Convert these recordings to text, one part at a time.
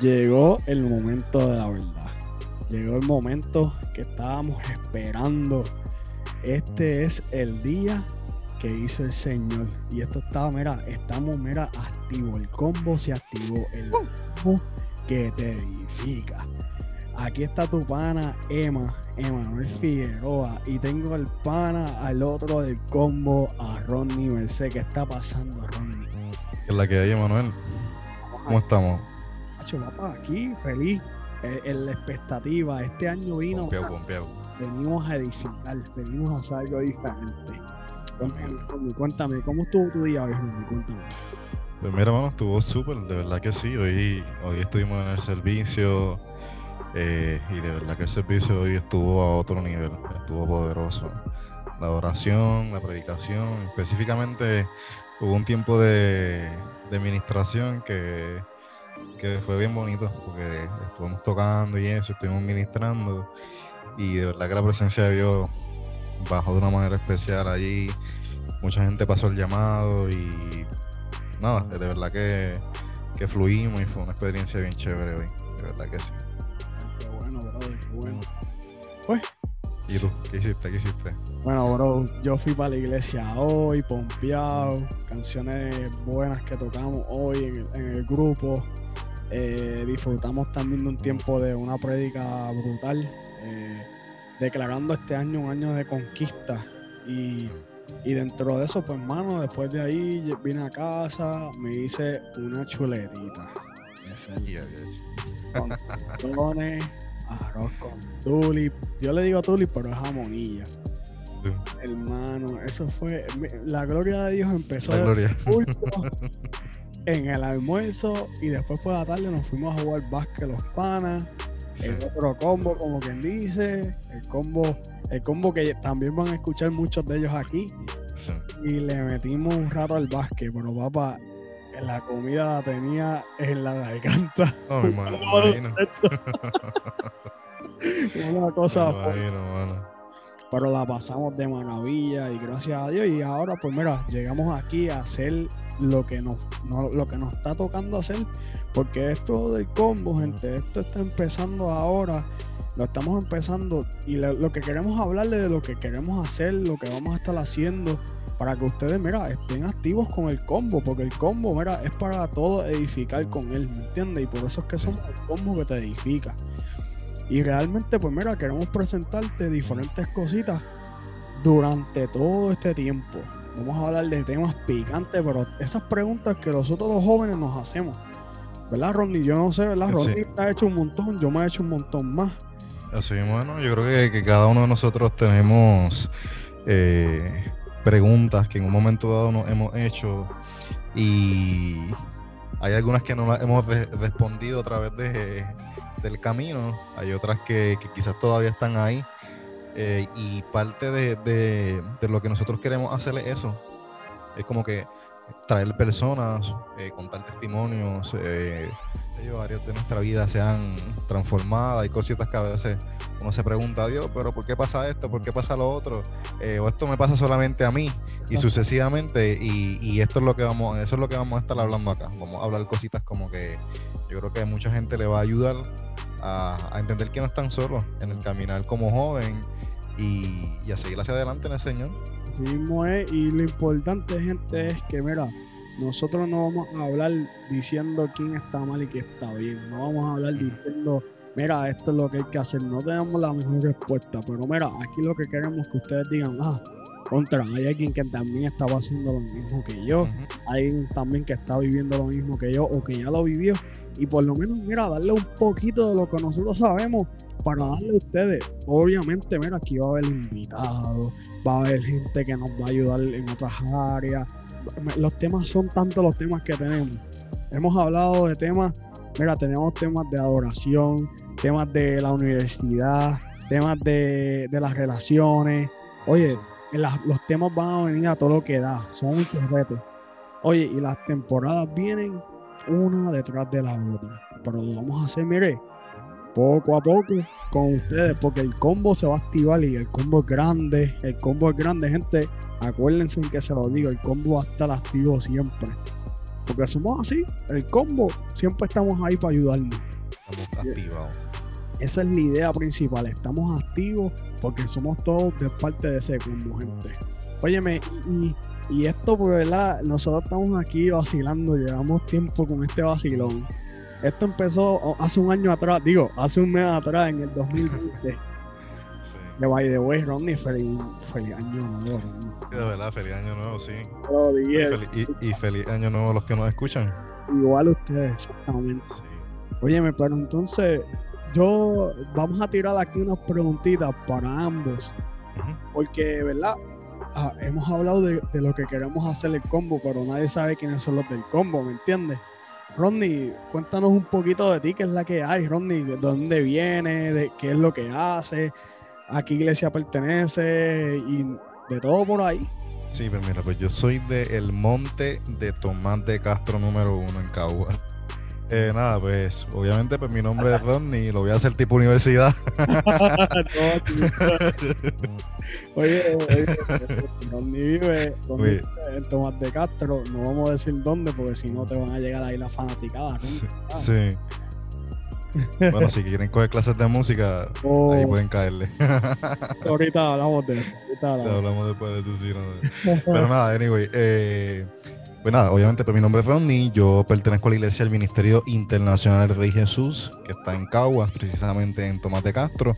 Llegó el momento de la verdad. Llegó el momento que estábamos esperando. Este es el día que hizo el Señor. Y esto está, mira, estamos, mira, activo. El combo se activó. El combo que te edifica. Aquí está tu pana Emma, Emanuel Figueroa. Y tengo el pana al otro del combo, a Ronnie Merced. ¿Qué está pasando, Ronnie? ¿Qué es la que hay, Emanuel? ¿Cómo estamos? Papá, aquí feliz eh, en la expectativa. Este año vino. Venimos a edificar, venimos a hacer algo diferente. Cuéntame, ¿cómo estuvo tu día hoy, Cuéntame. Pues mira, hermano, estuvo súper, de verdad que sí. Hoy, hoy estuvimos en el servicio eh, y de verdad que el servicio hoy estuvo a otro nivel, estuvo poderoso. La adoración, la predicación, específicamente hubo un tiempo de, de administración que que fue bien bonito porque estuvimos tocando y eso, estuvimos ministrando y de verdad que la presencia de Dios bajó de una manera especial allí. Mucha gente pasó el llamado y nada, de verdad que, que fluimos y fue una experiencia bien chévere hoy, de verdad que sí. Qué bueno, brother, qué bueno. Pues. ¿Y tú? ¿Qué hiciste? ¿Qué hiciste? Bueno, bro, yo fui para la iglesia hoy, pompeado, canciones buenas que tocamos hoy en en el grupo. Eh, disfrutamos también de un tiempo de una prédica brutal, eh, declarando este año un año de conquista. Y, dentro de eso, pues, hermano, después de ahí vine a casa, me hice una chuletita. Con arroz con tulip. Yo le digo tulip, pero es jamonilla. Hermano, eso fue. La gloria de Dios empezó. La gloria. En el almuerzo y después por la tarde nos fuimos a jugar básquet los panas. El otro combo, como quien dice, el combo, el combo que también van a escuchar muchos de ellos aquí. Y le metimos un rato al básquet, pero papá, la comida la tenía en la garganta. Oh, mi imagino. Una cosa. pero la pasamos de maravilla y gracias a Dios. Y ahora, pues mira, llegamos aquí a hacer lo que nos, lo que nos está tocando hacer, porque esto del combo, gente, esto está empezando ahora, lo estamos empezando y lo, que queremos hablarle de lo que queremos hacer, lo que vamos a estar haciendo, para que ustedes, mira, estén activos con el combo, porque el combo, mira, es para todo edificar con él, ¿me entiendes? Y por eso es que somos el combo que te edifica. Y realmente, pues mira, queremos presentarte diferentes cositas durante todo este tiempo vamos a hablar de temas picantes, pero esas preguntas que nosotros los jóvenes nos hacemos. ¿Verdad, Ronnie? Yo no sé, ¿verdad? Ronnie ha hecho un montón, yo me he hecho un montón más. Así, bueno, yo creo que, cada uno de nosotros tenemos eh, preguntas que en un momento dado nos hemos hecho y hay algunas que no las hemos respondido a través de, del camino, hay otras que quizás todavía están ahí eh, y parte de, lo que nosotros queremos hacer es eso. Es como que traer personas, eh, contar testimonios, eh, áreas de nuestra vida se han transformado. Hay cositas que a veces uno se pregunta, Dios, pero ¿por qué pasa esto? ¿Por qué pasa lo otro? Eh, o esto me pasa solamente a mí y sucesivamente. Y, esto es lo que vamos, eso es lo que vamos a estar hablando acá. Vamos a hablar cositas como que yo creo que a mucha gente le va a ayudar a, a entender que no están solos en el caminar como joven y, a seguir hacia adelante en el Señor. Así mismo es, y lo importante, gente, es que, mira, nosotros no vamos a hablar diciendo quién está mal y quién está bien. No vamos a hablar diciendo, mira, esto es lo que hay que hacer. No tenemos la mejor respuesta, pero mira, aquí lo que queremos es que ustedes digan, ah, contra, hay alguien que también está pasando lo mismo que yo, hay alguien también que está viviendo lo mismo que yo o que ya lo vivió y por lo menos, mira, darle un poquito de lo que nosotros sabemos para darle a ustedes. Obviamente, mira, aquí va a haber invitados, va a haber gente que nos va a ayudar en otras áreas. Los temas son tantos los temas que tenemos. Hemos hablado de temas, mira, tenemos temas de adoración, temas de la universidad, temas de, las relaciones. Oye, los temas van a venir a todo lo que da, son muchos retos. Oye, y las temporadas vienen una detrás de la otra. Pero lo vamos a hacer, mire, poco a poco con ustedes, porque el combo se va a activar y el combo es grande. El combo es grande, gente. Acuérdense en que se lo digo, el combo va a estar activo siempre. Porque somos así, el combo, siempre estamos ahí para ayudarnos. Estamos activados. Esa es la idea principal, estamos activos porque somos todos de parte de ese combo, gente. Óyeme, y, y esto, pues, ¿verdad? Nosotros estamos aquí vacilando, llevamos tiempo con este vacilón. Esto empezó hace un año atrás, digo, hace un mes atrás, en el 2020. Sí. De by the way, Ronnie, feliz, feliz año nuevo. De verdad, feliz año nuevo, sí. Lo Y feliz, y- y feliz año nuevo a los que nos escuchan. igual ustedes, exactamente. Sí. Óyeme, pero entonces, yo, vamos a tirar aquí unas preguntitas para ambos. Porque, ¿verdad? Ah, hemos hablado de, de lo que queremos hacer el combo, pero nadie sabe quiénes son los del combo, ¿me entiendes? Rodney, cuéntanos un poquito de ti, qué es la que hay, Rodney, de dónde viene, de qué es lo que hace, a qué iglesia pertenece y de todo por ahí. Sí, pues mira, pues yo soy de El Monte de Tomás de Castro número uno en Cagua. Eh, nada, pues obviamente pues mi nombre es Rodney y lo voy a hacer tipo universidad. No, oye, oye, Rodney vive, Rodney vive en Tomás de Castro, no vamos a decir dónde porque si no te van a llegar ahí las fanaticadas. Sí. Ah. sí. Bueno, si quieren coger clases de música, Oh, ahí pueden caerle. ahorita hablamos de eso. ahorita hablamos. hablamos después de tu sí, no. Pero nada, anyway. eh, pues nada, obviamente pues mi nombre es Rodney. Yo pertenezco a la iglesia del Ministerio Internacional Rey Jesús, que está en Caguas, precisamente en Tomás de Castro.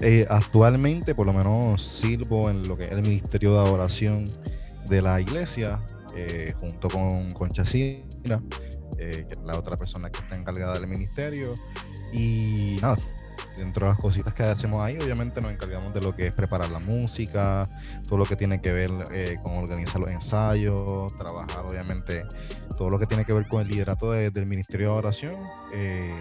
Eh, actualmente, por lo menos, sirvo en lo que es el Ministerio de Adoración de la iglesia, eh, junto con Concha Sina, eh, que es la otra persona que está encargada del ministerio. Y nada, dentro de las cositas que hacemos ahí, obviamente nos encargamos de lo que es preparar la música, todo lo que tiene que ver eh, con organizar los ensayos, trabajar obviamente todo lo que tiene que ver con el liderato de- del Ministerio de Oración. Eh,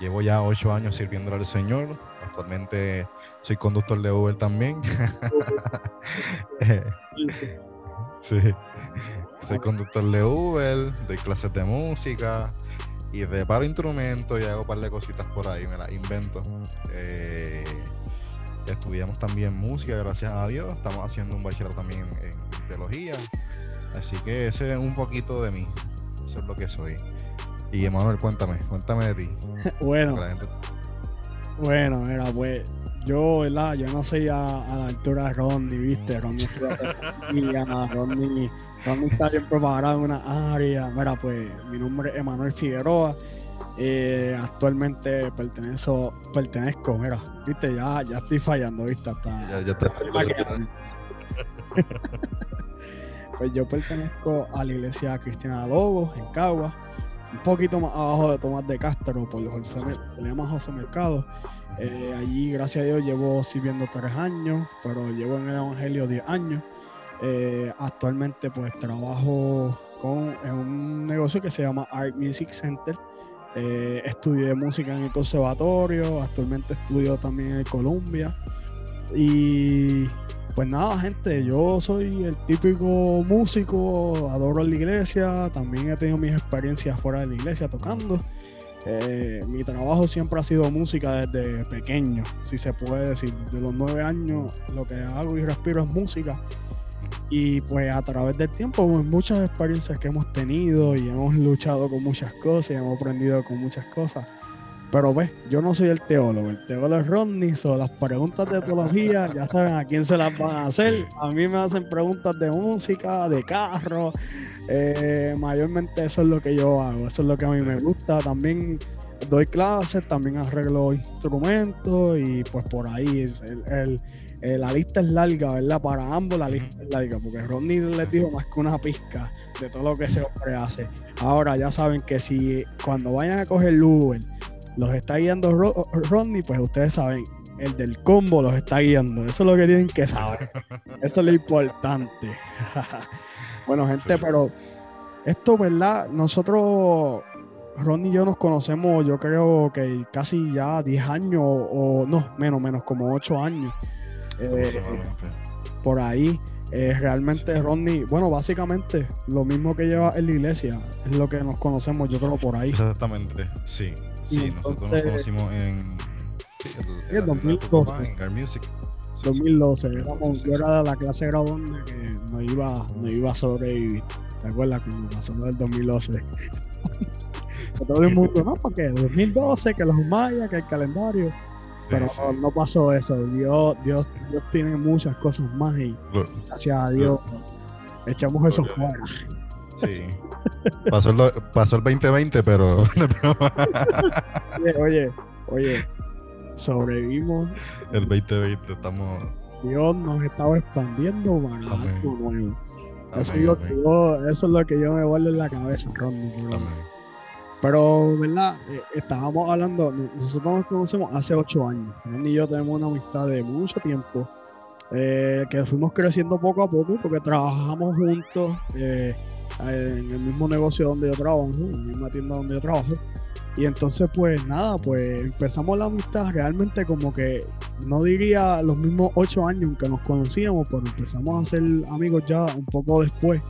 llevo ya ocho años sirviéndole al Señor. Actualmente soy conductor de Uber también. Sí. Soy conductor de Uber, doy clases de música y reparo instrumentos y hago un par de cositas por ahí, me las invento. Eh, estudiamos también música, gracias a Dios. Estamos haciendo un bachillerato también en, teología. Así que ese es un poquito de mí. Eso es lo que soy. Y Emanuel, cuéntame, cuéntame de ti. Bueno, gente- bueno, mira, pues yo, ¿verdad? Yo no soy a, a la altura de Rodney, ¿viste? Rodney estudia teología, Rodney, Rodney está bien preparado en una área. Mira, pues mi nombre es Emanuel Figueroa. eh, actualmente pertenezco, pertenezco, mira, viste, ya, ya estoy fallando, viste, hasta ya, ya la que- Pues yo pertenezco a la iglesia Cristiana Logos en Cagua, un poquito más abajo de Tomás de Castro, por José, se llama José Mercado. Eh, allí, gracias a Dios, llevo sirviendo tres años, pero llevo en el Evangelio diez años. Eh, actualmente, pues trabajo con, en un negocio que se llama Art Music Center. Eh, estudié música en el conservatorio, actualmente estudio también en Columbia. Y pues nada, gente, yo soy el típico músico, adoro la iglesia, también he tenido mis experiencias fuera de la iglesia tocando. Eh, mi trabajo siempre ha sido música desde pequeño, si se puede decir. Desde los nueve años lo que hago y respiro es música. Y pues a través del tiempo, pues, muchas experiencias que hemos tenido y hemos luchado con muchas cosas y hemos aprendido con muchas cosas. Pero ves, yo no soy el teólogo, el teólogo es Rodney, so las preguntas de teología, ya saben a quién se las van a hacer. A mí me hacen preguntas de música, de carro, eh, mayormente eso es lo que yo hago, eso es lo que a mí me gusta. También doy clases, también arreglo instrumentos y pues por ahí es el, el- eh, la lista es larga, ¿verdad? Para ambos la lista es larga, porque Rodney les dijo más que una pizca de todo lo que ese hombre hace. Ahora ya saben que si cuando vayan a coger el Uber los está guiando Ro- Rodney, pues ustedes saben, el del combo los está guiando. Eso es lo que tienen que saber. Eso es lo importante. bueno, gente, Sí, sí. pero esto, ¿verdad? Nosotros, Rodney y yo nos conocemos, yo creo que casi ya 10 años, o no, menos, menos, como 8 años. Eh, por ahí. Eh, realmente Rodney, bueno, básicamente lo mismo que lleva en la iglesia, es lo que nos conocemos, yo creo, por ahí. Exactamente, sí. Sí, nosotros nos conocimos en. Sí, el, el en la tienda de tu 2012. papá, en Gar Music. Sí, sí. 2012, éramos- yo era de la clase graduanda que no iba, no iba a sobrevivir. ¿Te acuerdas cuando pasó del 2012? todo el mundo, no, porque 2012, que los mayas, que el calendario. Pero No, pasó eso. Dios, Dios, Dios tiene muchas cosas más y gracias a Dios echamos eso fuera. Sí. Pasó el, pasó el 2020, pero. oye, oye, oye, sobrevivimos. El 2020, estamos. Dios nos estaba expandiendo para algo nuevo. Eso es, lo que yo, eso es lo que yo me vuelvo en la cabeza, Ronnie. Pero, ¿verdad? Eh, estábamos hablando, nosotros nos conocemos hace ocho años. Ronnie y yo tenemos una amistad de mucho tiempo. Eh, que fuimos creciendo poco a poco porque trabajamos juntos eh, en el mismo negocio donde yo trabajo, en la misma tienda donde yo trabajo. Y entonces, pues nada, pues empezamos la amistad realmente como que no diría los mismos ocho años que nos conocíamos, pero empezamos a ser amigos ya un poco después.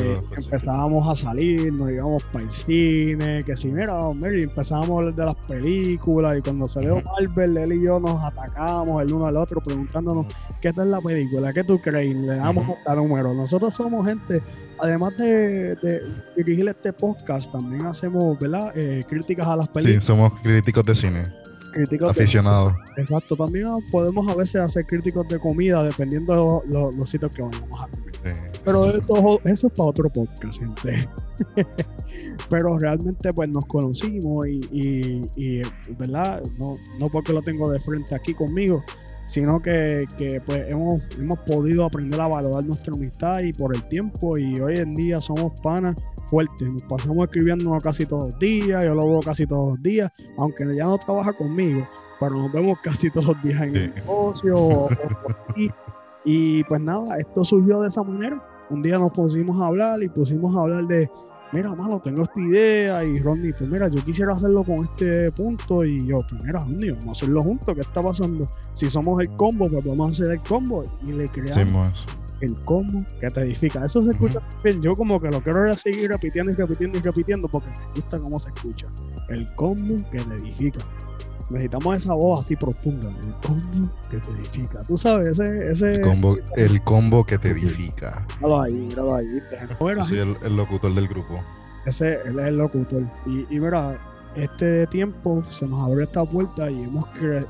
Eh, pues empezábamos a salir, nos íbamos para el cine, que si mira, Mary, empezábamos a hablar de las películas y cuando salió Marvel, él y yo nos atacamos el uno al otro preguntándonos qué tal la película, qué tú crees, le damos uh número. Nosotros somos gente, además de, dirigir este podcast, también hacemos ¿verdad? Eh, críticas a las películas. Sí, somos críticos de cine. Críticos aficionados. exacto, también podemos a veces hacer críticos de comida dependiendo de los sitios que vayamos a Pero eso, eso es para otro podcast, gente. Pero realmente pues nos conocimos y, ¿verdad? No, no porque lo tengo de frente aquí conmigo, sino que, pues hemos, hemos podido aprender a valorar nuestra amistad y por el tiempo y hoy en día somos panas fuertes, nos pasamos escribiendo casi todos los días, yo lo veo casi todos los días, aunque ya no trabaja conmigo, pero nos vemos casi todos los días en el negocio y pues nada, esto surgió de esa manera un día nos pusimos a hablar y pusimos a hablar de, mira, mano, tengo esta idea. Y Ronnie, pues mira, yo quisiera hacerlo con este punto. Y yo, pues mira, Ronnie, vamos a hacerlo juntos. ¿Qué está pasando? Si somos el combo, pues vamos a hacer el combo. Y le creamos el combo que te edifica. Eso se escucha bien. Yo como que lo quiero seguir repitiendo y repitiendo y repitiendo porque me gusta cómo se escucha. El combo que te edifica necesitamos esa voz así profunda, el combo que te edifica. Tú sabes, ese... ese el, combo, el combo que te edifica. Míralo ahí, míralo ahí. Yo soy el, el, locutor del grupo. Ese, él es el locutor. Y, y mira, este tiempo se nos abrió esta puerta y hemos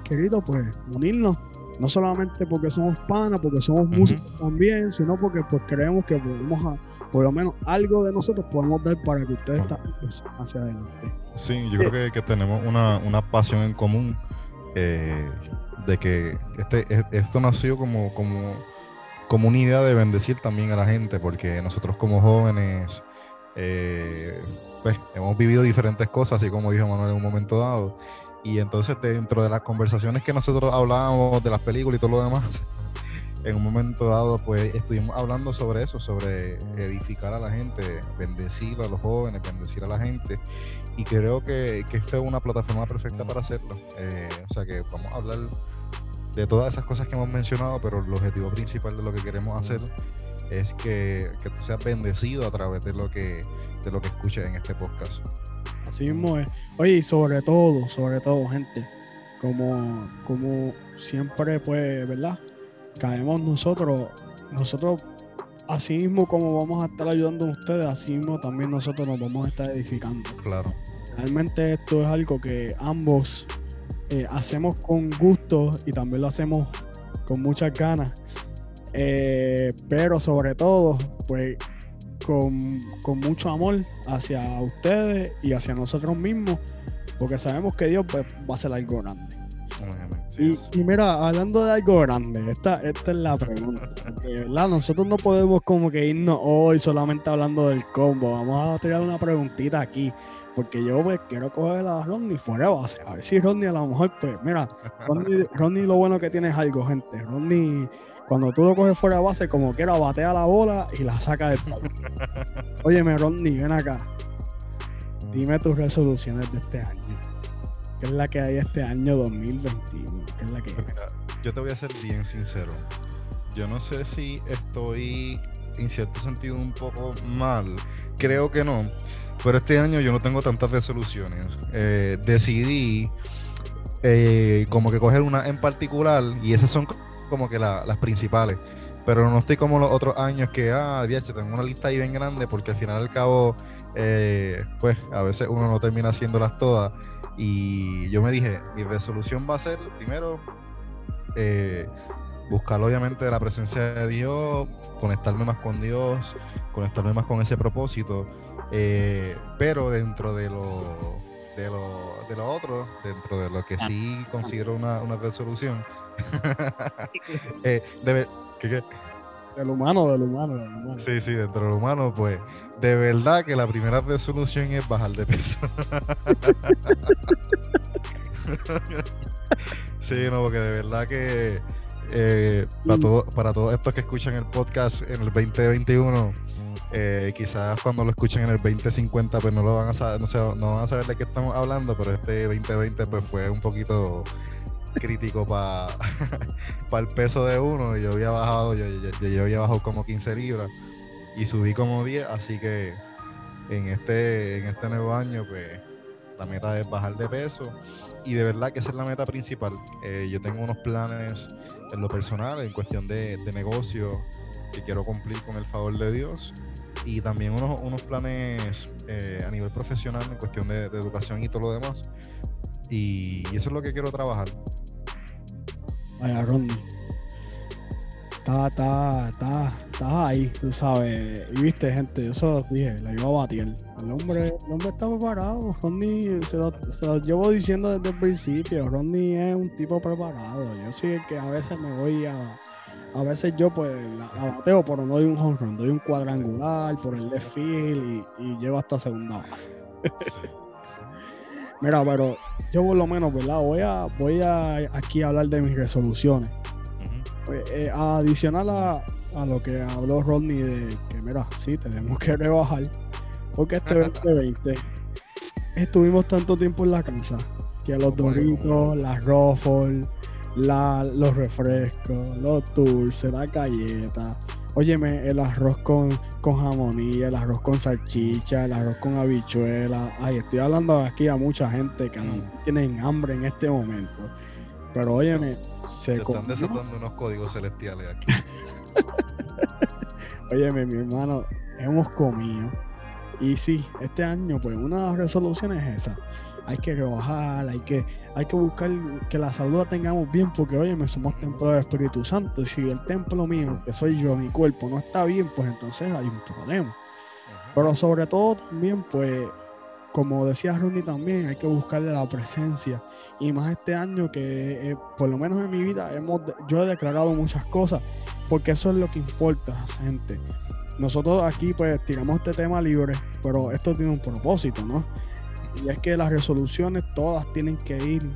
querido pues unirnos no solamente porque somos panas, porque somos músicos también, sino porque pues creemos que podemos a, por lo menos algo de nosotros podemos dar para que ustedes estén pues, hacia adelante. Sí, yo creo que, tenemos una, una, pasión en común eh, de que este, e, esto nació como, como, como una idea de bendecir también a la gente, porque nosotros como jóvenes eh, pues hemos vivido diferentes cosas, así como dijo Manuel en un momento dado. Y entonces dentro de las conversaciones que nosotros hablábamos de las películas y todo lo demás, en un momento dado, pues estuvimos hablando sobre eso, sobre edificar a la gente, bendecir a los jóvenes, bendecir a la gente. Y creo que, que esta es una plataforma perfecta para hacerlo. Eh, o sea que vamos a hablar de todas esas cosas que hemos mencionado, pero el objetivo principal de lo que queremos hacer es que, que tú seas bendecido a través de lo que, de lo que escuches en este podcast. Así mismo es. Oye, y sobre todo, sobre todo, gente, como, como siempre, pues, ¿verdad? Caemos nosotros, nosotros así mismo como vamos a estar ayudando a ustedes, así mismo también nosotros nos vamos a estar edificando. Claro. Realmente esto es algo que ambos eh, hacemos con gusto y también lo hacemos con muchas ganas. Eh, pero sobre todo, pues con, con, mucho amor hacia ustedes y hacia nosotros mismos, porque sabemos que Dios pues, va a hacer algo grande y, mira, hablando de algo grande, esta, esta es la pregunta. ¿verdad? Nosotros no podemos como que irnos hoy solamente hablando del combo. Vamos a tirar una preguntita aquí. Porque yo pues quiero coger a Ronnie fuera de base. A ver si Ronnie a lo mejor, pues, mira, Ronnie, lo bueno que tiene es algo, gente. Ronnie, cuando tú lo coges fuera de base, como quiera, batea la bola y la saca del palo. Óyeme, Ronnie, ven acá. Dime tus resoluciones de este año. ¿Qué es la que hay este año 2021? ¿Qué es la que pues yo te voy a ser bien sincero. Yo no sé si estoy en cierto sentido un poco mal. Creo que no. Pero este año yo no tengo tantas resoluciones. Eh, decidí eh, como que coger una en particular y esas son como que las principales. pero no estoy como los otros años que, ah, diache, tengo una lista ahí bien grande porque al final al cabo, eh, pues a veces uno no termina haciéndolas todas. Y yo me dije, mi resolución va a ser, primero, eh, buscar obviamente la presencia de Dios, conectarme más con Dios, conectarme más con ese propósito, eh, pero dentro de lo, de lo, de lo otro, dentro de lo que sí considero una, una resolución, eh, debe, ¿qué, qué? Del humano, del humano, del humano. Sí, sí, dentro de lo humano, pues de verdad que la primera resolución es bajar de peso. sí, no, porque de verdad que eh, para, todo, para todos estos que escuchan el podcast en el 2021, eh, quizás cuando lo escuchen en el 2050, pues no lo van a saber, no, sé, no van a saber de qué estamos hablando, pero este 2020 pues fue un poquito crítico para el peso de uno. Yo había bajado, yo, yo, yo, había bajado como 15 libras y subí como 10, así que en este, en este nuevo año, pues la meta es bajar de peso y de verdad que esa es la meta principal. Eh, yo tengo unos planes en lo personal, en cuestión de, de, negocio, que quiero cumplir con el favor de Dios y también unos, unos planes eh, a nivel profesional en cuestión de, de, educación y todo lo demás. Y, y eso es lo que quiero trabajar. Vaya, Ronnie. Está, está, está, está ahí, tú sabes. Y viste, gente, eso dije, la iba a batir. El hombre, el hombre está preparado. Ronnie, se lo, llevo diciendo desde el principio. Ronnie es un tipo preparado. Yo el que a veces me voy a. A veces yo, pues, la, la bateo, pero no doy un home run, doy un cuadrangular por el left field y, y llevo hasta segunda base. Mira, pero yo por lo menos, ¿verdad? Voy a, voy a aquí a hablar de mis resoluciones. Uh -huh. eh, adicional a, a, lo que habló Rodney de que, mira, sí, tenemos que rebajar. Porque este 2020 estuvimos tanto tiempo en la casa que los doritos, las ruffles, la, los refrescos, los dulces, la galleta, Óyeme, el arroz con, con jamonilla, el arroz con salchicha, el arroz con habichuela. Ay, estoy hablando aquí a mucha gente que no tienen hambre en este momento. Pero óyeme, se, se están desatando unos códigos celestiales aquí. óyeme, mi hermano, hemos comido. Y sí, este año, pues una de las resoluciones es esa. Hay que rebajar, hay que, hay que buscar que la salud la tengamos bien, porque oye, me somos templo del Espíritu Santo. Y si el templo mío, que soy yo, mi cuerpo, no está bien, pues entonces hay un problema. Pero sobre todo también, pues, como decía Ronnie también, hay que buscarle la presencia. Y más este año que, eh, por lo menos en mi vida, hemos, yo he declarado muchas cosas, porque eso es lo que importa, gente. Nosotros aquí, pues, tiramos este tema libre, pero esto tiene un propósito, ¿no? Y es que las resoluciones todas tienen que ir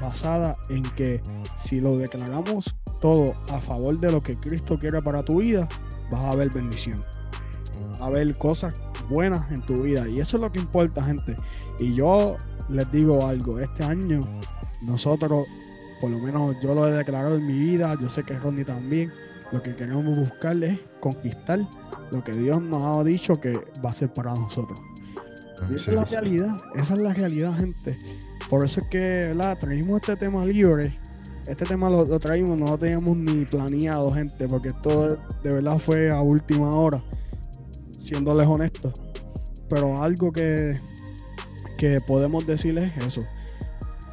basadas en que si lo declaramos todo a favor de lo que Cristo quiere para tu vida, vas a ver bendición. Vas a ver cosas buenas en tu vida. Y eso es lo que importa, gente. Y yo les digo algo, este año nosotros, por lo menos yo lo he declarado en mi vida, yo sé que Ronnie también, lo que queremos buscar es conquistar lo que Dios nos ha dicho que va a ser para nosotros. Y esa es la realidad, esa es la realidad, gente. Por eso es que ¿verdad? traímos este tema libre. Este tema lo, lo traímos, no lo teníamos ni planeado, gente, porque esto de verdad fue a última hora, siéndoles honestos. Pero algo que, que podemos decirles es eso.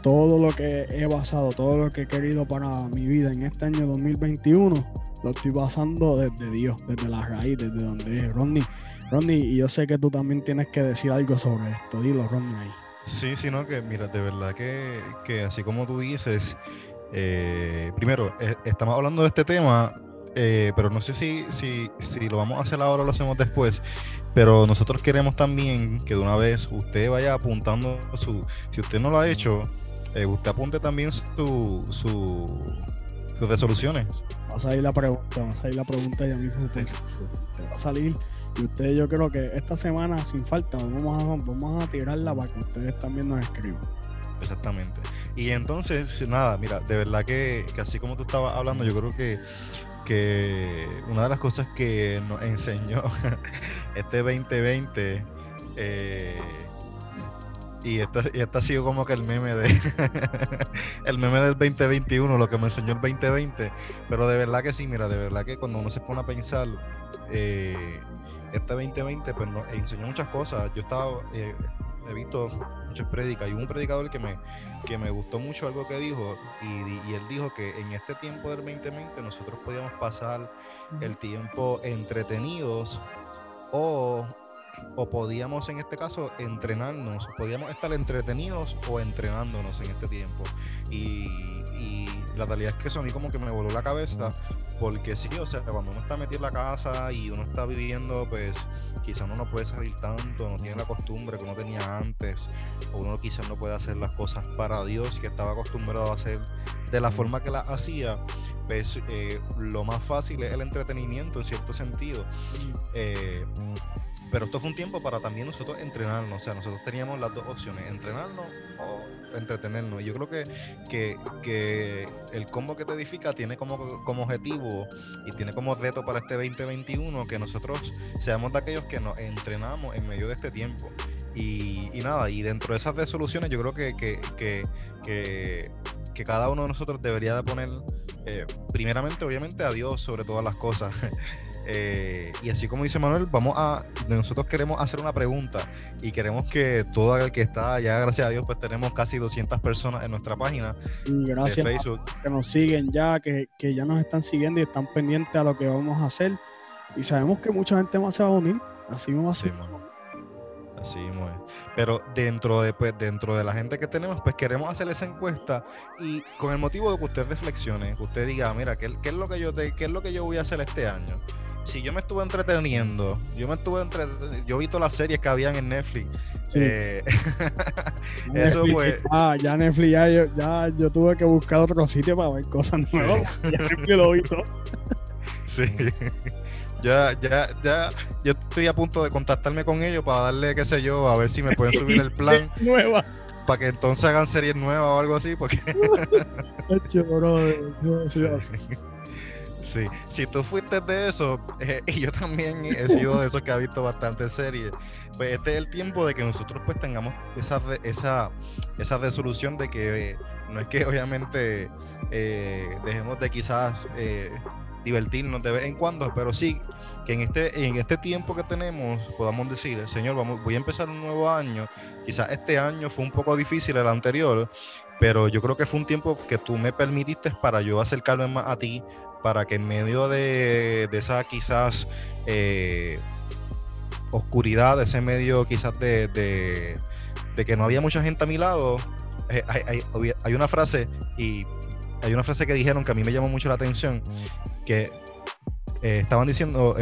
Todo lo que he basado, todo lo que he querido para mi vida en este año 2021, lo estoy basando desde Dios, desde la raíz, desde donde es. Ronnie, Ronnie, y yo sé que tú también tienes que decir algo sobre esto. Dilo, Ronnie, ahí. Sí, sino que, mira, de verdad que, que así como tú dices, eh, primero, eh, estamos hablando de este tema, eh, pero no sé si, si, si lo vamos a hacer ahora o lo hacemos después. Pero nosotros queremos también que de una vez usted vaya apuntando su. Si usted no lo ha hecho, eh, usted apunte también su, su, sus resoluciones. Va a salir la pregunta, va a salir la pregunta ya mismo. Sí. Va a salir. Y ustedes, yo creo que esta semana, sin falta, vamos a, vamos a tirarla para que ustedes también nos escriban. Exactamente. Y entonces, nada, mira, de verdad que, que así como tú estabas hablando, yo creo que que una de las cosas que nos enseñó este 2020 eh, Y este, y este ha sido como que el meme de el meme del 2021, lo que me enseñó el 2020. Pero de verdad que sí, mira, de verdad que cuando uno se pone a pensar, eh, este 2020 pues nos enseñó muchas cosas. Yo estaba, eh, he visto muchas prédicas y hubo un predicador que me, que me gustó mucho algo que dijo y, y él dijo que en este tiempo del 2020 nosotros podíamos pasar el tiempo entretenidos o o podíamos en este caso entrenarnos, podíamos estar entretenidos o entrenándonos en este tiempo. Y, la realidad es que eso a mí como que me voló la cabeza, porque sí, o sea, cuando uno está metido en la casa y uno está viviendo, pues quizás uno no puede salir tanto, no tiene la costumbre que uno tenía antes, o uno quizás no puede hacer las cosas para Dios que estaba acostumbrado a hacer de la forma que las hacía, pues eh, lo más fácil es el entretenimiento en cierto sentido. Eh, pero esto fue un tiempo para también nosotros entrenarnos. O sea, nosotros teníamos las dos opciones, entrenarnos o entretenernos. Y yo creo que, que, que el combo que te edifica tiene como, como objetivo y tiene como reto para este 2021 que nosotros seamos de aquellos que nos entrenamos en medio de este tiempo. Y, y nada, y dentro de esas resoluciones yo creo que, que, que, que cada uno de nosotros debería de poner, eh, primeramente, obviamente, a Dios sobre todas las cosas. Eh, y así como dice Manuel, vamos a, nosotros queremos hacer una pregunta y queremos que todo el que está, ya gracias a Dios, pues tenemos casi 200 personas en nuestra página gracias de Facebook. que nos siguen ya, que, que, ya nos están siguiendo y están pendientes a lo que vamos a hacer. Y sabemos que mucha gente más se va a unir, así vamos a hacer. Así Pero dentro de, pues, dentro de la gente que tenemos, pues queremos hacer esa encuesta y con el motivo de que usted reflexione, que usted diga, mira, ¿qué, qué es lo que yo te, qué es lo que yo voy a hacer este año? si yo me estuve entreteniendo, yo me estuve entreteniendo, yo vi todas las series que habían en Netflix. Eh, eso fue. Ah, ya Netflix, ya yo, ya yo tuve que buscar otro sitio para ver cosas nuevas. Ya Netflix lo vi todo. Sí. Ya, ya, ya, yo estoy a punto de contactarme con ellos para darle, qué sé yo, a ver si me pueden subir el plan. Nueva. Para que entonces hagan series nuevas o algo así, porque. Sí, si tú fuiste de eso, eh, y yo también he sido de esos que ha visto bastantes series, pues este es el tiempo de que nosotros pues tengamos esa, esa, esa resolución de que no es que obviamente eh, dejemos de quizás eh, divertirnos de vez en cuando, pero sí que en este, en este tiempo que tenemos podamos decir, Señor, vamos, voy a empezar un nuevo año, quizás este año fue un poco difícil el anterior, pero yo creo que fue un tiempo que tú me permitiste para yo acercarme más a ti, para que en medio de, esa quizás eh, oscuridad, ese medio quizás de, que no había mucha gente a mi lado, eh, hay, una frase y hay una frase que dijeron que a mí me llamó mucho la atención, que eh, estaban diciendo,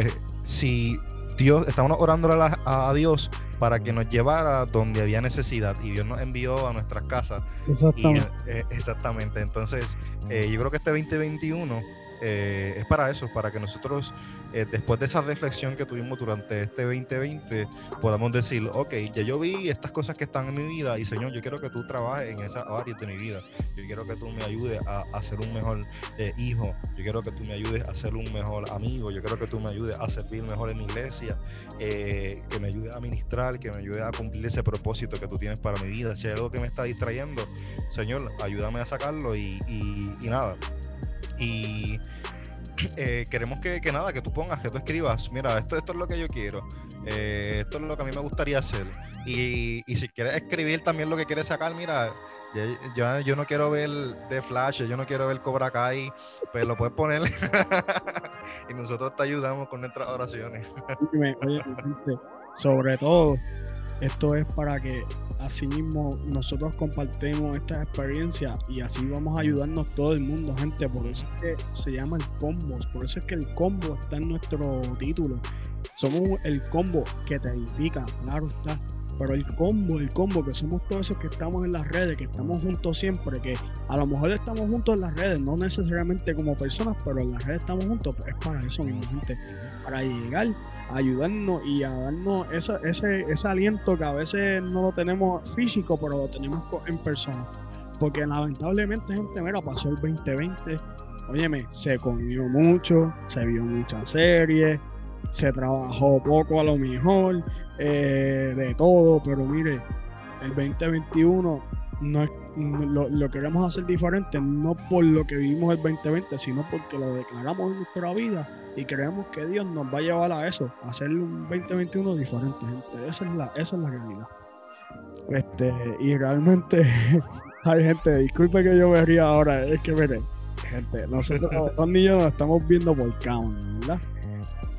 si Dios, estábamos orando a, Dios para que nos llevara donde había necesidad y Dios nos envió a nuestras casas. Exactamente. exactamente. Entonces, yo creo que este 2021 eh, es para eso, para que nosotros, eh, después de esa reflexión que tuvimos durante este 2020, podamos decir, ok, ya yo vi estas cosas que están en mi vida y Señor, yo quiero que tú trabajes en esa área de mi vida. Yo quiero que tú me ayudes a, ser un mejor eh, hijo. Yo quiero que tú me ayudes a ser un mejor amigo. Yo quiero que tú me ayudes a servir mejor en mi iglesia. que me ayudes a ministrar, que me ayudes a cumplir ese propósito que tú tienes para mi vida. Si hay algo que me está distrayendo, Señor, ayúdame a sacarlo y nada y eh, queremos que, nada, que tú pongas, que tú escribas, mira, esto, esto es lo que yo quiero, eh, esto es lo que a mí me gustaría hacer. Y, si quieres escribir también lo que quieres sacar, mira, yo, yo no quiero ver The Flash, yo no quiero ver Cobra Kai, pues lo puedes poner y nosotros te ayudamos con nuestras oraciones. Oye, sobre todo, esto es para que así mismo nosotros compartimos esta experiencia y así vamos a ayudarnos todo el mundo, gente. Por eso es que se llama el combo, por eso es que el combo está en nuestro título. Somos el combo que te edifica, claro está. Pero el combo, el combo, que somos todos esos que estamos en las redes, que estamos juntos siempre, que a lo mejor estamos juntos en las redes, no necesariamente como personas, pero en las redes estamos juntos, pues es para eso mismo, gente. Para llegar ayudarnos y a darnos ese, ese aliento que a veces no lo tenemos físico, pero lo tenemos en persona. Porque lamentablemente, gente, mira, pasó el 2020, óyeme, se comió mucho, se vio muchas series, se trabajó poco a lo mejor, eh, de todo, pero mire, el 2021 no lo, lo queremos hacer diferente, no por lo que vivimos el 2020, sino porque lo declaramos en nuestra vida y creemos que Dios nos va a llevar a eso, a hacer un 2021 diferente, gente. Esa es la, esa es la realidad. Este, y realmente, hay gente, disculpe que yo me ría ahora, es que mire, gente, nosotros los niños nos estamos viendo por cámara, ¿verdad?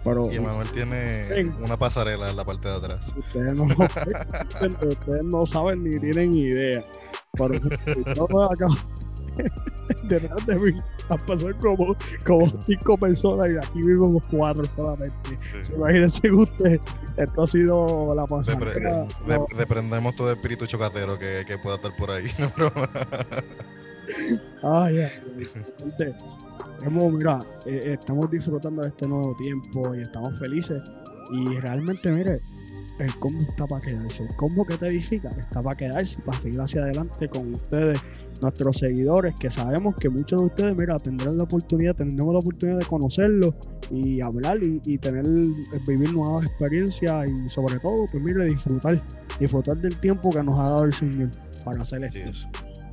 Pero Y Manuel tiene Sí. una pasarela en la parte de atrás. ustedes no, ustedes no saben ni tienen idea. Pero yo me acabo detrás de mí a pasar como, como cinco personas y aquí vivimos cuatro solamente. Sí. Imagínense usted, esto ha sido la Depre- pasarela. de- no, Deprendemos todo espíritu chocatero que, que pueda estar por ahí. No. Ay, ay, ay, gente, hemos, mira, eh, eh, estamos disfrutando de este nuevo tiempo y estamos felices. Y realmente, mire, el combo está para quedarse. El combo que te edifica está para quedarse, para seguir hacia adelante con ustedes, nuestros seguidores, que sabemos que muchos de ustedes, mira, tendrán la oportunidad, tendremos la oportunidad de conocerlos y hablar y, y tener, eh, vivir nuevas experiencias y sobre todo, pues mire, disfrutar, disfrutar del tiempo que nos ha dado el Señor para hacer esto.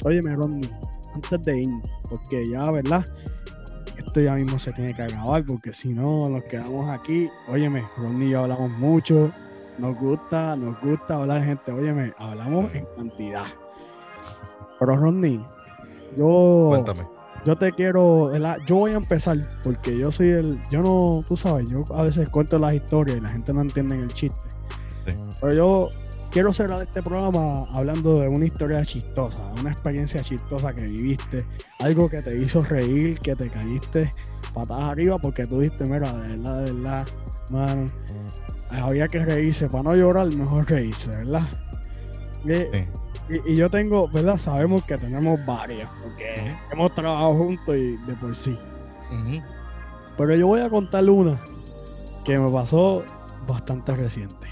Óyeme, Rodney, antes de ir, porque ya, ¿verdad? Esto ya mismo se tiene que acabar, porque si no nos quedamos aquí. Óyeme, Rodney y yo hablamos mucho, nos gusta, nos gusta hablar, gente. Óyeme, hablamos en cantidad. Pero Rodney, yo, Cuéntame. yo te quiero, ¿verdad? yo voy a empezar, porque yo soy el, yo no, tú sabes, yo a veces cuento las historias y la gente no entiende el chiste. Sí. Pero yo quiero cerrar este programa hablando de una historia chistosa, una experiencia chistosa que viviste, algo que te hizo reír, que te caíste patas arriba porque tú dijiste, mira, de verdad, de verdad, mano, había que reírse, para no llorar, mejor reírse, ¿verdad? Y, Sí. y- y yo tengo, ¿verdad? Sabemos que tenemos varias, porque hemos trabajado juntos y de por sí. Ujú. Pero yo voy a contar una que me pasó bastante reciente.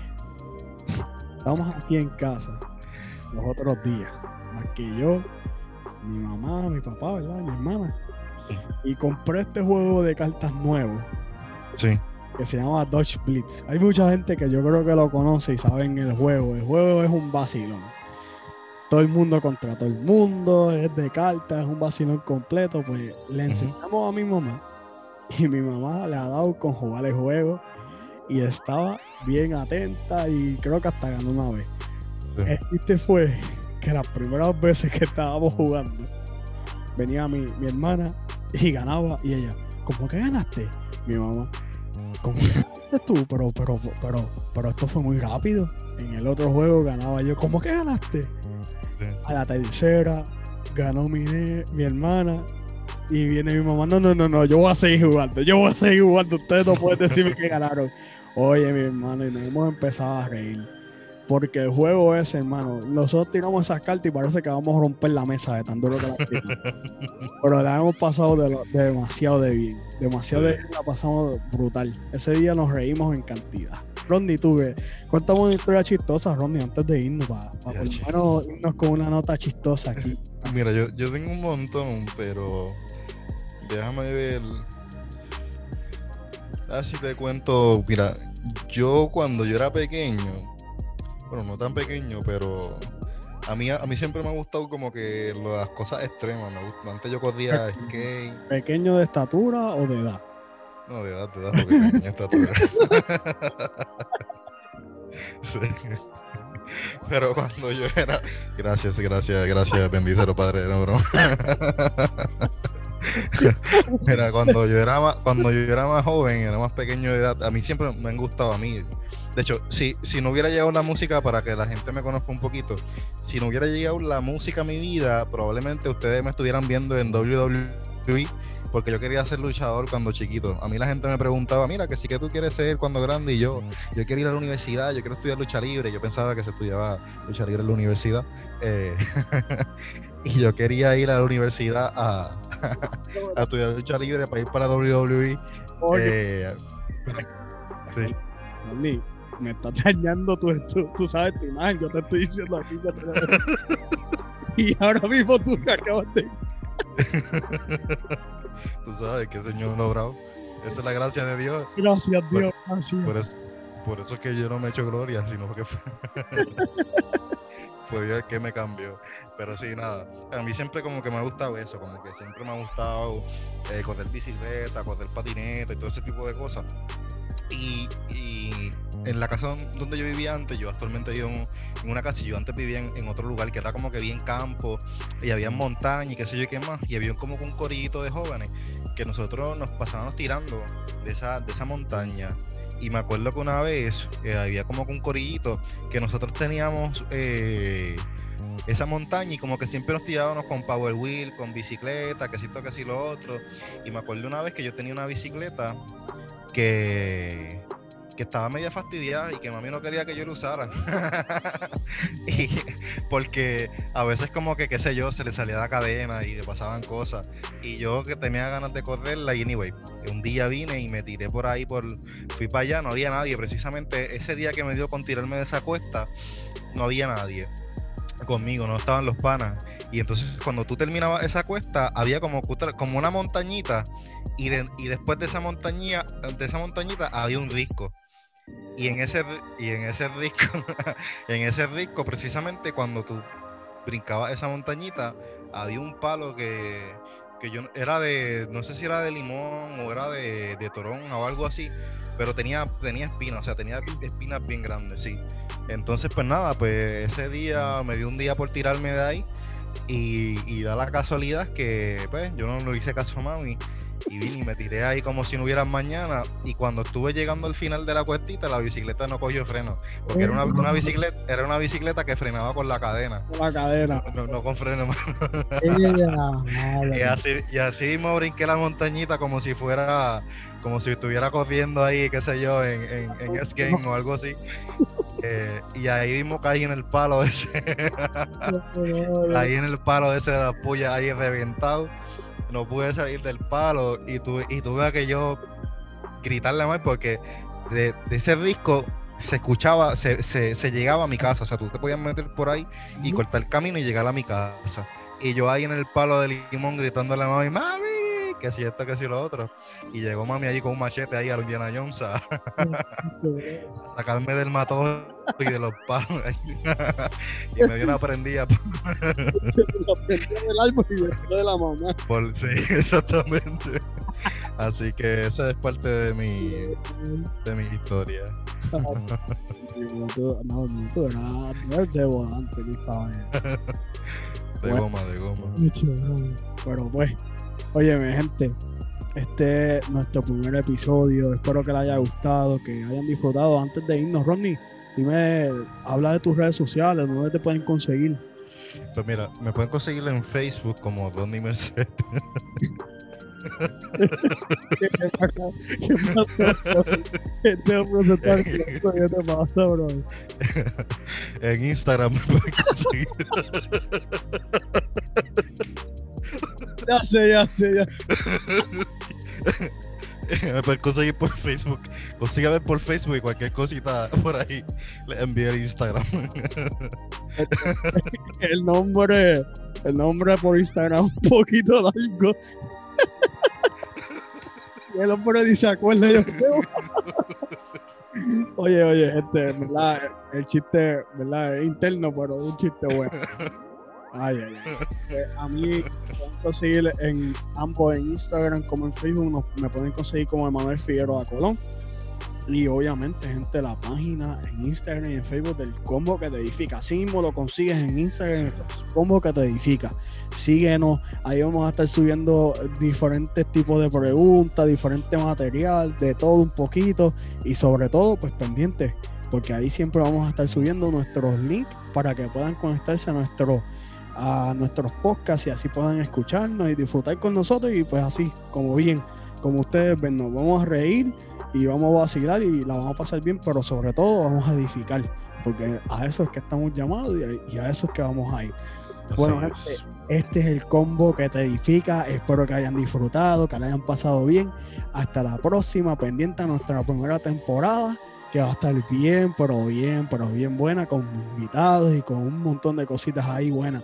Estamos aquí en casa los otros días, más que yo, mi mamá, mi papá, ¿verdad? Mi hermana. Sí. Y compré este juego de cartas nuevo Sí. que se llama Dodge Blitz. Hay mucha gente que yo creo que lo conoce y saben el juego. El juego es un vacilón. Todo el mundo contra todo el mundo, es de cartas, es un vacilón completo. Pues le enseñamos a mi mamá y mi mamá le ha dado con jugar el juego y estaba bien atenta y creo que hasta ganó una vez. sí. El chiste fue que las primeras veces que estábamos jugando, venía mi, mi hermana y ganaba y ella, ¿cómo que ganaste? Mi mamá, ¿cómo que ganaste tú? Pero, pero, pero, pero esto fue muy rápido. En el otro juego ganaba yo, ¿cómo que ganaste? Sí. A la tercera ganó mi, mi hermana y viene mi mamá, no, no, no, no, yo voy a seguir jugando, yo voy a seguir jugando, ustedes no pueden decirme que ganaron. Oye, mi hermano, y nos hemos empezado a reír. Porque el juego es, hermano, nosotros tiramos esas cartas y parece que vamos a romper la mesa de tan duro que la. Pero la hemos pasado de, lo- de demasiado de bien. Demasiado de bien, la pasamos brutal. Ese día nos reímos en cantidad. Ronnie, tú que cuéntame una historia chistosa, Ronnie, antes de irnos, para, por lo menos irnos con una nota chistosa aquí. Mira, yo, yo tengo un montón, pero déjame ver. Así te cuento, mira, yo cuando yo era pequeño, bueno, no tan pequeño, pero a mí, a mí siempre me ha gustado como que las cosas extremas. Me gust- Antes yo corría skate, ¿Pequeño de estatura o de edad? no, de edad, de edad, porque estatura. Sí. Pero cuando yo era. Gracias, gracias, gracias, bendícelo, padre, no broma. Mira, cuando yo era más, cuando yo era más joven, era más pequeño de edad, a mí siempre me han gustado a mí. De hecho, si, si no hubiera llegado la música, para que la gente me conozca un poquito, si no hubiera llegado la música a mi vida, probablemente ustedes me estuvieran viendo en WWE, porque yo quería ser luchador cuando chiquito. A mí la gente me preguntaba, mira, que sí que tú quieres ser cuando grande, y yo, yo quiero ir a la universidad, yo quiero estudiar lucha libre. Yo pensaba que se estudiaba lucha libre en la universidad. eh, y yo quería ir a la universidad a, a estudiar lucha libre para ir para WWE. Oye, eh, sí. Ronnie, me estás dañando tu, tu- tú sabes tu imagen. Yo te estoy diciendo aquí Y ahora mismo tú me acabas de. Tú sabes que señor logrado. Esa es la gracia de Dios. Gracias, Dios. Gracias. Por eso, por eso es que yo no me he hecho gloria, sino que fue- Dios el que me cambió. Pero sí, nada. A mí siempre como que me ha gustado eso, como que siempre me ha gustado eh, correr bicicleta, correr patineta y todo ese tipo de cosas. Y, en la casa donde yo vivía antes, yo actualmente vivo en, una casa y yo antes vivía en, otro lugar que era como que bien campo y había montaña y qué sé yo qué más. Y había como un corito de jóvenes que nosotros nos pasábamos tirando de esa, de esa montaña. Y me acuerdo que una vez eh, había como un corillito que nosotros teníamos eh, esa montaña y como que siempre nos tirábamos con power wheel, con bicicleta, que si esto, que si lo otro. Y me acuerdo una vez que yo tenía una bicicleta que, que estaba media fastidiada y que mami no quería que yo la usara. y, porque a veces como que, qué sé yo, se le salía la cadena y le pasaban cosas. Y yo que tenía ganas de correrla y anyway, un día vine y me tiré por ahí, por fui para allá, no había nadie. Precisamente ese día que me dio con tirarme de esa cuesta, no había nadie conmigo, no estaban los panas. Y entonces cuando tú terminabas esa cuesta, había como, una montañita y, después de esa montañita, de esa montañita había un disco. Y en ese, y en ese disco, en ese disco, precisamente cuando tú brincabas esa montañita, había un palo que, que yo era de, no sé si era de limón o era de, de torón o algo así, pero tenía, tenía espinas, o sea, tenía espinas bien grandes, sí. Entonces, pues nada, pues ese día me dio un día por tirarme de ahí y, da la casualidad que, pues, yo no le hice caso a mami y vine y me tiré ahí como si no hubiera mañana. Y cuando estuve llegando al final de la cuestita la bicicleta no cogió freno. Porque era una, bicicleta era una bicicleta que frenaba con la cadena. Con la cadena. No, con freno y así y así mismo brinqué la montañita como si fuera como si estuviera corriendo ahí qué sé yo en, en, en o algo así. Eh, y ahí mismo caí en el palo ese. Ahí en el palo ese de la puya ahí reventado no pude salir del palo y tuve, y tuve que yo gritarle más porque de, ese disco se escuchaba, se, se, llegaba a mi casa. O sea, tú te podías meter por ahí y cortar el camino y llegar a mi casa. Y yo ahí en el palo de limón gritándole a mami, mami, que si esto, que si lo otro. Y llegó mami allí con un machete ahí a Indiana Jones a, sacarme del matón y de los palos. y me dio una prendida. del árbol y de la mamá. Por, sí, exactamente. Así que esa es parte de mi, de mi historia. no, no, tú eras de volante, De goma, de goma. Pero pues, Oye, mi gente, este es nuestro primer episodio. Espero que les haya gustado, que hayan disfrutado. Antes de irnos, Ronnie, dime, habla de tus redes sociales, ¿dónde te pueden conseguir? Pues mira, me pueden conseguir en Facebook como Ronnie Mercedes. ¿Qué pasa? ¿Qué pasa, bro? En Instagram me pueden conseguir. Ya sé, ya sé, ya. Me pueden conseguir por Facebook. Consígame por Facebook y cualquier cosita por ahí le envío el Instagram. el nombre, el nombre por Instagram un poquito largo. el hombre ni se acuerda yo Oye, oye, este, ¿verdad? El chiste, ¿verdad? Es interno, pero un chiste bueno. Ay, ay, ay. Eh, a mí me pueden conseguir en ambos, en Instagram como en Facebook, me pueden conseguir como Emanuel Figueroa Colón. Y obviamente, gente, la página en Instagram y en Facebook del combo que te edifica. Así mismo lo consigues en Instagram, el combo que te edifica. Síguenos, ahí vamos a estar subiendo diferentes tipos de preguntas, diferente material, de todo un poquito. Y sobre todo, pues pendientes, porque ahí siempre vamos a estar subiendo nuestros links para que puedan conectarse a nuestro a nuestros podcasts y así puedan escucharnos y disfrutar con nosotros y pues así, como bien, como ustedes ven, nos vamos a reír y vamos a vacilar y la vamos a pasar bien, pero sobre todo vamos a edificar, porque a eso es que estamos llamados y a, eso es que vamos a ir. bueno, este es el combo que te edifica. Espero que hayan disfrutado, que la hayan pasado bien. Hasta la próxima, pendiente a nuestra primera temporada que va a estar bien, pero bien, pero bien buena, con invitados y con un montón de cositas ahí buenas.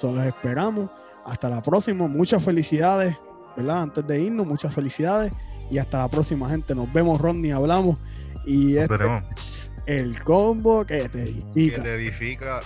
Solo esperamos. Hasta la próxima. Muchas felicidades, ¿verdad? Antes de irnos, muchas felicidades. Y hasta la próxima, gente. Nos vemos, Ronnie. Hablamos. Y este el combo que te edifica. Que te edifica